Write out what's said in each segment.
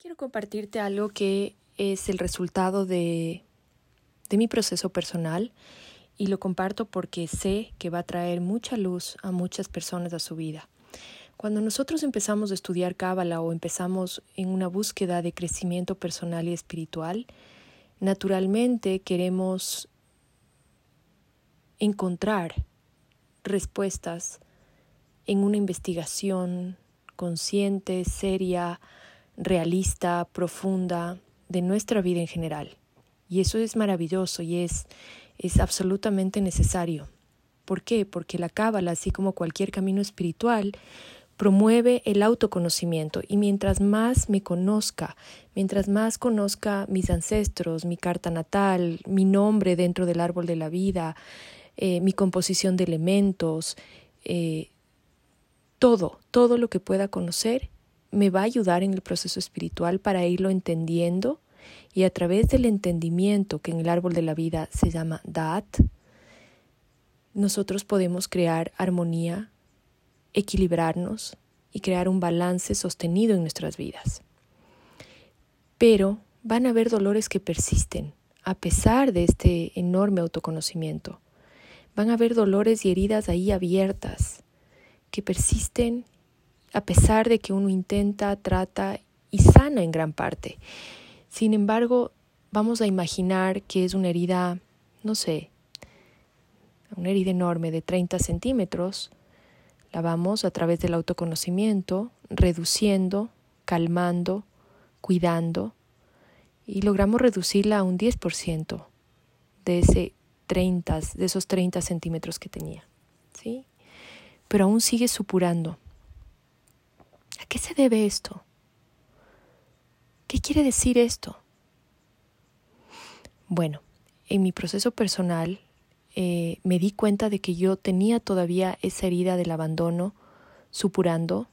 Quiero compartirte algo que es el resultado de, de mi proceso personal y lo comparto porque sé que va a traer mucha luz a muchas personas a su vida. Cuando nosotros empezamos a estudiar Cábala o empezamos en una búsqueda de crecimiento personal y espiritual, naturalmente queremos encontrar respuestas en una investigación consciente, seria, realista, profunda de nuestra vida en general. Y eso es maravilloso y es, es absolutamente necesario. ¿Por qué? Porque la cábala, así como cualquier camino espiritual, promueve el autoconocimiento y mientras más me conozca, mientras más conozca mis ancestros, mi carta natal, mi nombre dentro del árbol de la vida, eh, mi composición de elementos, eh, todo, todo lo que pueda conocer me va a ayudar en el proceso espiritual para irlo entendiendo y a través del entendimiento que en el árbol de la vida se llama Dat, nosotros podemos crear armonía, equilibrarnos y crear un balance sostenido en nuestras vidas. Pero van a haber dolores que persisten a pesar de este enorme autoconocimiento. Van a haber dolores y heridas ahí abiertas que persisten a pesar de que uno intenta, trata y sana en gran parte. Sin embargo, vamos a imaginar que es una herida, no sé, una herida enorme de 30 centímetros. La vamos a través del autoconocimiento, reduciendo, calmando, cuidando, y logramos reducirla a un 10% de ese 30, de esos 30 centímetros que tenía. ¿sí? Pero aún sigue supurando. ¿A qué se debe esto? ¿Qué quiere decir esto? Bueno, en mi proceso personal eh, me di cuenta de que yo tenía todavía esa herida del abandono supurando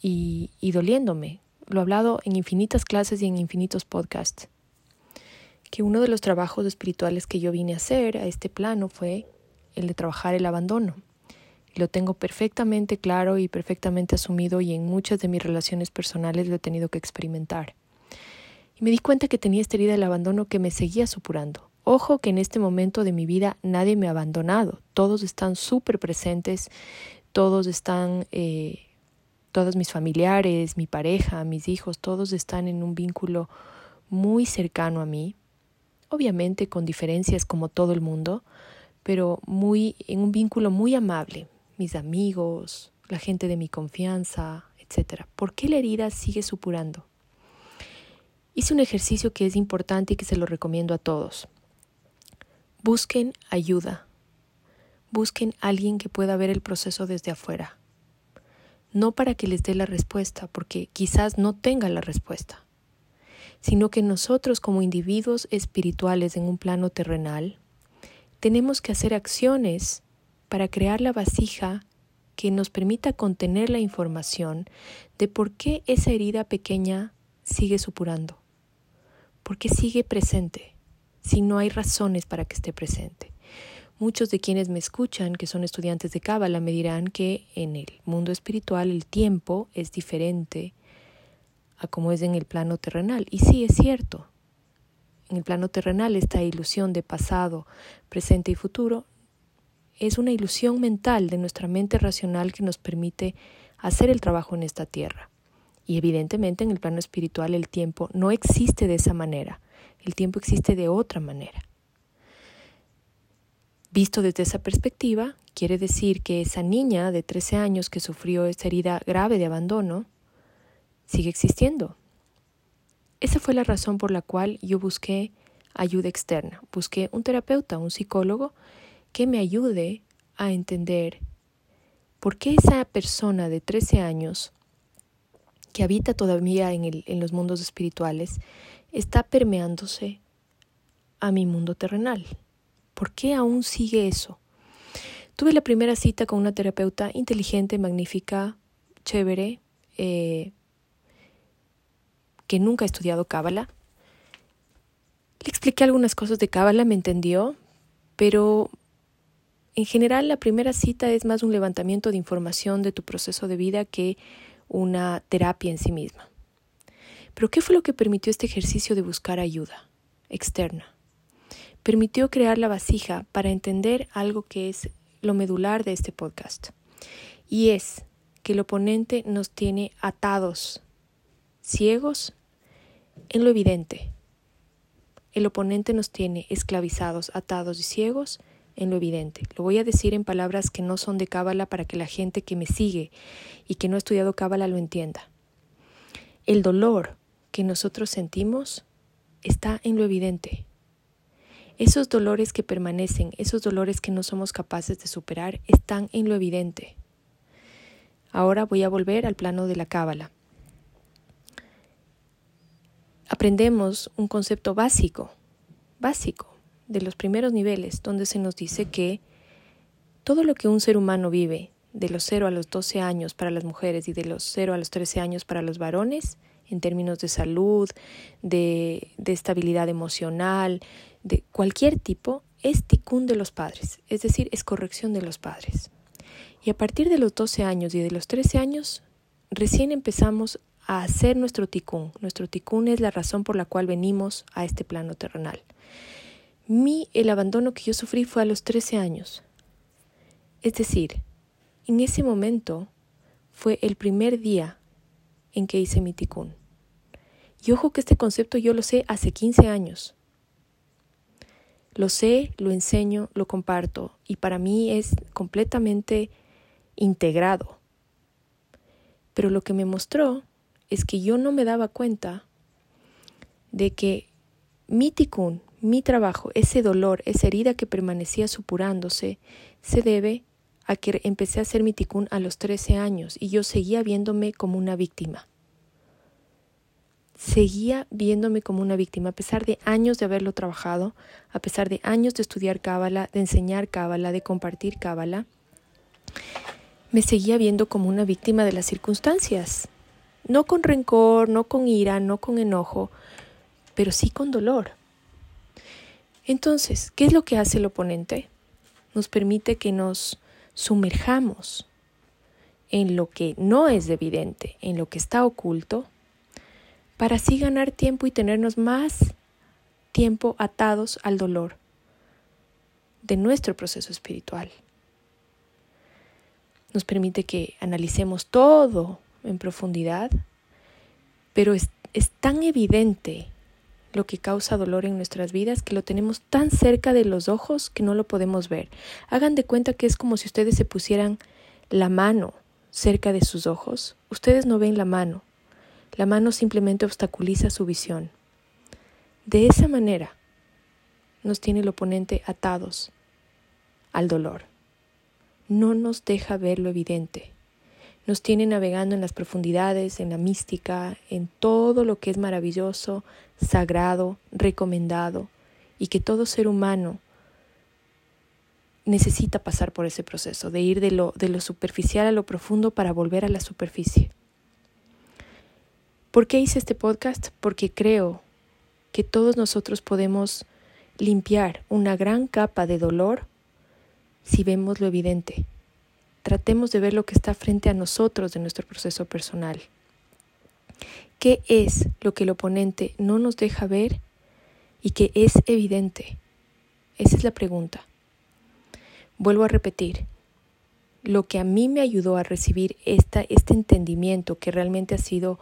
y, y doliéndome. Lo he hablado en infinitas clases y en infinitos podcasts que uno de los trabajos espirituales que yo vine a hacer a este plano fue el de trabajar el abandono. Lo tengo perfectamente claro y perfectamente asumido y en muchas de mis relaciones personales lo he tenido que experimentar. Y me di cuenta que tenía esta herida del abandono que me seguía supurando. Ojo que en este momento de mi vida nadie me ha abandonado. Todos están súper presentes, todos están, eh, todos mis familiares, mi pareja, mis hijos, todos están en un vínculo muy cercano a mí obviamente con diferencias como todo el mundo, pero muy en un vínculo muy amable, mis amigos, la gente de mi confianza, etc. ¿Por qué la herida sigue supurando? Hice un ejercicio que es importante y que se lo recomiendo a todos. Busquen ayuda. Busquen alguien que pueda ver el proceso desde afuera. No para que les dé la respuesta, porque quizás no tenga la respuesta sino que nosotros como individuos espirituales en un plano terrenal, tenemos que hacer acciones para crear la vasija que nos permita contener la información de por qué esa herida pequeña sigue supurando, por qué sigue presente, si no hay razones para que esté presente. Muchos de quienes me escuchan, que son estudiantes de Cábala, me dirán que en el mundo espiritual el tiempo es diferente a como es en el plano terrenal. Y sí, es cierto. En el plano terrenal esta ilusión de pasado, presente y futuro es una ilusión mental de nuestra mente racional que nos permite hacer el trabajo en esta tierra. Y evidentemente en el plano espiritual el tiempo no existe de esa manera, el tiempo existe de otra manera. Visto desde esa perspectiva, quiere decir que esa niña de 13 años que sufrió esta herida grave de abandono sigue existiendo. Esa fue la razón por la cual yo busqué ayuda externa. Busqué un terapeuta, un psicólogo que me ayude a entender por qué esa persona de 13 años que habita todavía en, el, en los mundos espirituales está permeándose a mi mundo terrenal. ¿Por qué aún sigue eso? Tuve la primera cita con una terapeuta inteligente, magnífica, chévere, eh, que nunca ha estudiado Cábala. Le expliqué algunas cosas de Cábala, me entendió, pero en general la primera cita es más un levantamiento de información de tu proceso de vida que una terapia en sí misma. Pero ¿qué fue lo que permitió este ejercicio de buscar ayuda externa? Permitió crear la vasija para entender algo que es lo medular de este podcast. Y es que el oponente nos tiene atados, ciegos, en lo evidente. El oponente nos tiene esclavizados, atados y ciegos en lo evidente. Lo voy a decir en palabras que no son de cábala para que la gente que me sigue y que no ha estudiado cábala lo entienda. El dolor que nosotros sentimos está en lo evidente. Esos dolores que permanecen, esos dolores que no somos capaces de superar, están en lo evidente. Ahora voy a volver al plano de la cábala. Aprendemos un concepto básico, básico, de los primeros niveles, donde se nos dice que todo lo que un ser humano vive de los 0 a los 12 años para las mujeres y de los 0 a los 13 años para los varones, en términos de salud, de, de estabilidad emocional, de cualquier tipo, es ticún de los padres, es decir, es corrección de los padres. Y a partir de los 12 años y de los 13 años, recién empezamos a hacer nuestro ticún. Nuestro ticún es la razón por la cual venimos a este plano terrenal. Mi, el abandono que yo sufrí fue a los 13 años. Es decir, en ese momento fue el primer día en que hice mi ticún. Y ojo que este concepto yo lo sé hace 15 años. Lo sé, lo enseño, lo comparto y para mí es completamente integrado. Pero lo que me mostró es que yo no me daba cuenta de que mi ticún, mi trabajo, ese dolor, esa herida que permanecía supurándose, se debe a que empecé a hacer mi ticún a los 13 años y yo seguía viéndome como una víctima seguía viéndome como una víctima, a pesar de años de haberlo trabajado, a pesar de años de estudiar cábala, de enseñar cábala, de compartir cábala, me seguía viendo como una víctima de las circunstancias. No con rencor, no con ira, no con enojo, pero sí con dolor. Entonces, ¿qué es lo que hace el oponente? Nos permite que nos sumerjamos en lo que no es evidente, en lo que está oculto, para así ganar tiempo y tenernos más tiempo atados al dolor de nuestro proceso espiritual. Nos permite que analicemos todo en profundidad, pero es, es tan evidente lo que causa dolor en nuestras vidas que lo tenemos tan cerca de los ojos que no lo podemos ver. Hagan de cuenta que es como si ustedes se pusieran la mano cerca de sus ojos. Ustedes no ven la mano, la mano simplemente obstaculiza su visión. De esa manera nos tiene el oponente atados al dolor. No nos deja ver lo evidente. Nos tiene navegando en las profundidades, en la mística, en todo lo que es maravilloso, sagrado, recomendado, y que todo ser humano necesita pasar por ese proceso, de ir de lo, superficial a lo profundo para volver a la superficie. ¿Por qué hice este podcast? Porque creo que todos nosotros podemos limpiar una gran capa de dolor si vemos lo evidente. Tratemos de ver lo que está frente a nosotros de nuestro proceso personal. ¿Qué es lo que el oponente no nos deja ver y que es evidente? Esa es la pregunta. Vuelvo a repetir, lo que a mí me ayudó a recibir esta, este entendimiento que realmente ha sido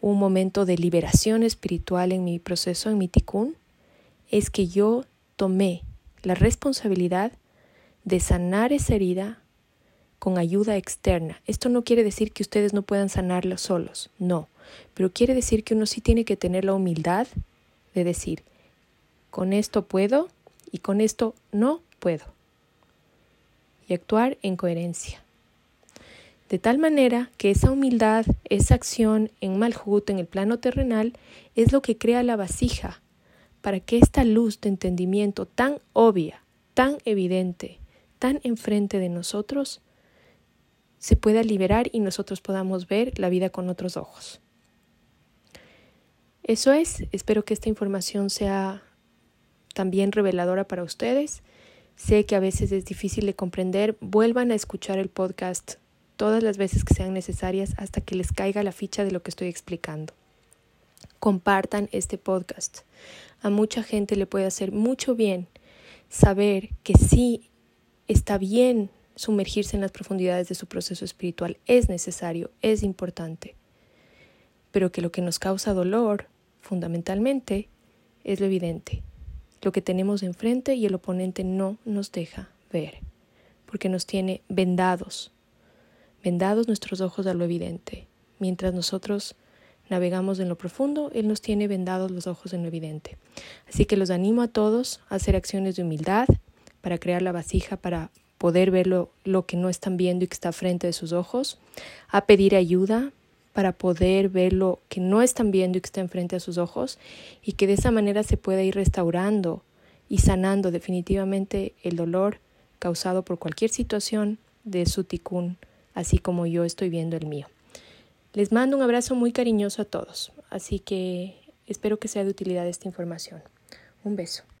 un momento de liberación espiritual en mi proceso, en mi tikkun, es que yo tomé la responsabilidad de sanar esa herida con ayuda externa. Esto no quiere decir que ustedes no puedan sanarlo solos, no, pero quiere decir que uno sí tiene que tener la humildad de decir, con esto puedo y con esto no puedo. Y actuar en coherencia de tal manera que esa humildad, esa acción en Malhut, en el plano terrenal, es lo que crea la vasija, para que esta luz de entendimiento tan obvia, tan evidente, tan enfrente de nosotros, se pueda liberar y nosotros podamos ver la vida con otros ojos. Eso es, espero que esta información sea también reveladora para ustedes. Sé que a veces es difícil de comprender, vuelvan a escuchar el podcast todas las veces que sean necesarias hasta que les caiga la ficha de lo que estoy explicando. compartan este podcast. A mucha gente le puede hacer mucho bien saber que sí está bien sumergirse en las profundidades de su proceso espiritual, es necesario, es importante, pero que lo que nos causa dolor, fundamentalmente, es lo evidente, lo que tenemos enfrente y el oponente no nos deja ver, porque nos tiene vendados, vendados nuestros ojos a lo evidente, mientras nosotros navegamos en lo profundo, Él nos tiene vendados los ojos en lo evidente. Así que los animo a todos a hacer acciones de humildad para crear la vasija, para poder ver lo, lo que no están viendo y que está frente de sus ojos, a pedir ayuda para poder ver lo que no están viendo y que está enfrente de sus ojos y que de esa manera se pueda ir restaurando y sanando definitivamente el dolor causado por cualquier situación de su ticún, así como yo estoy viendo el mío. Les mando un abrazo muy cariñoso a todos, así que espero que sea de utilidad esta información. Un beso.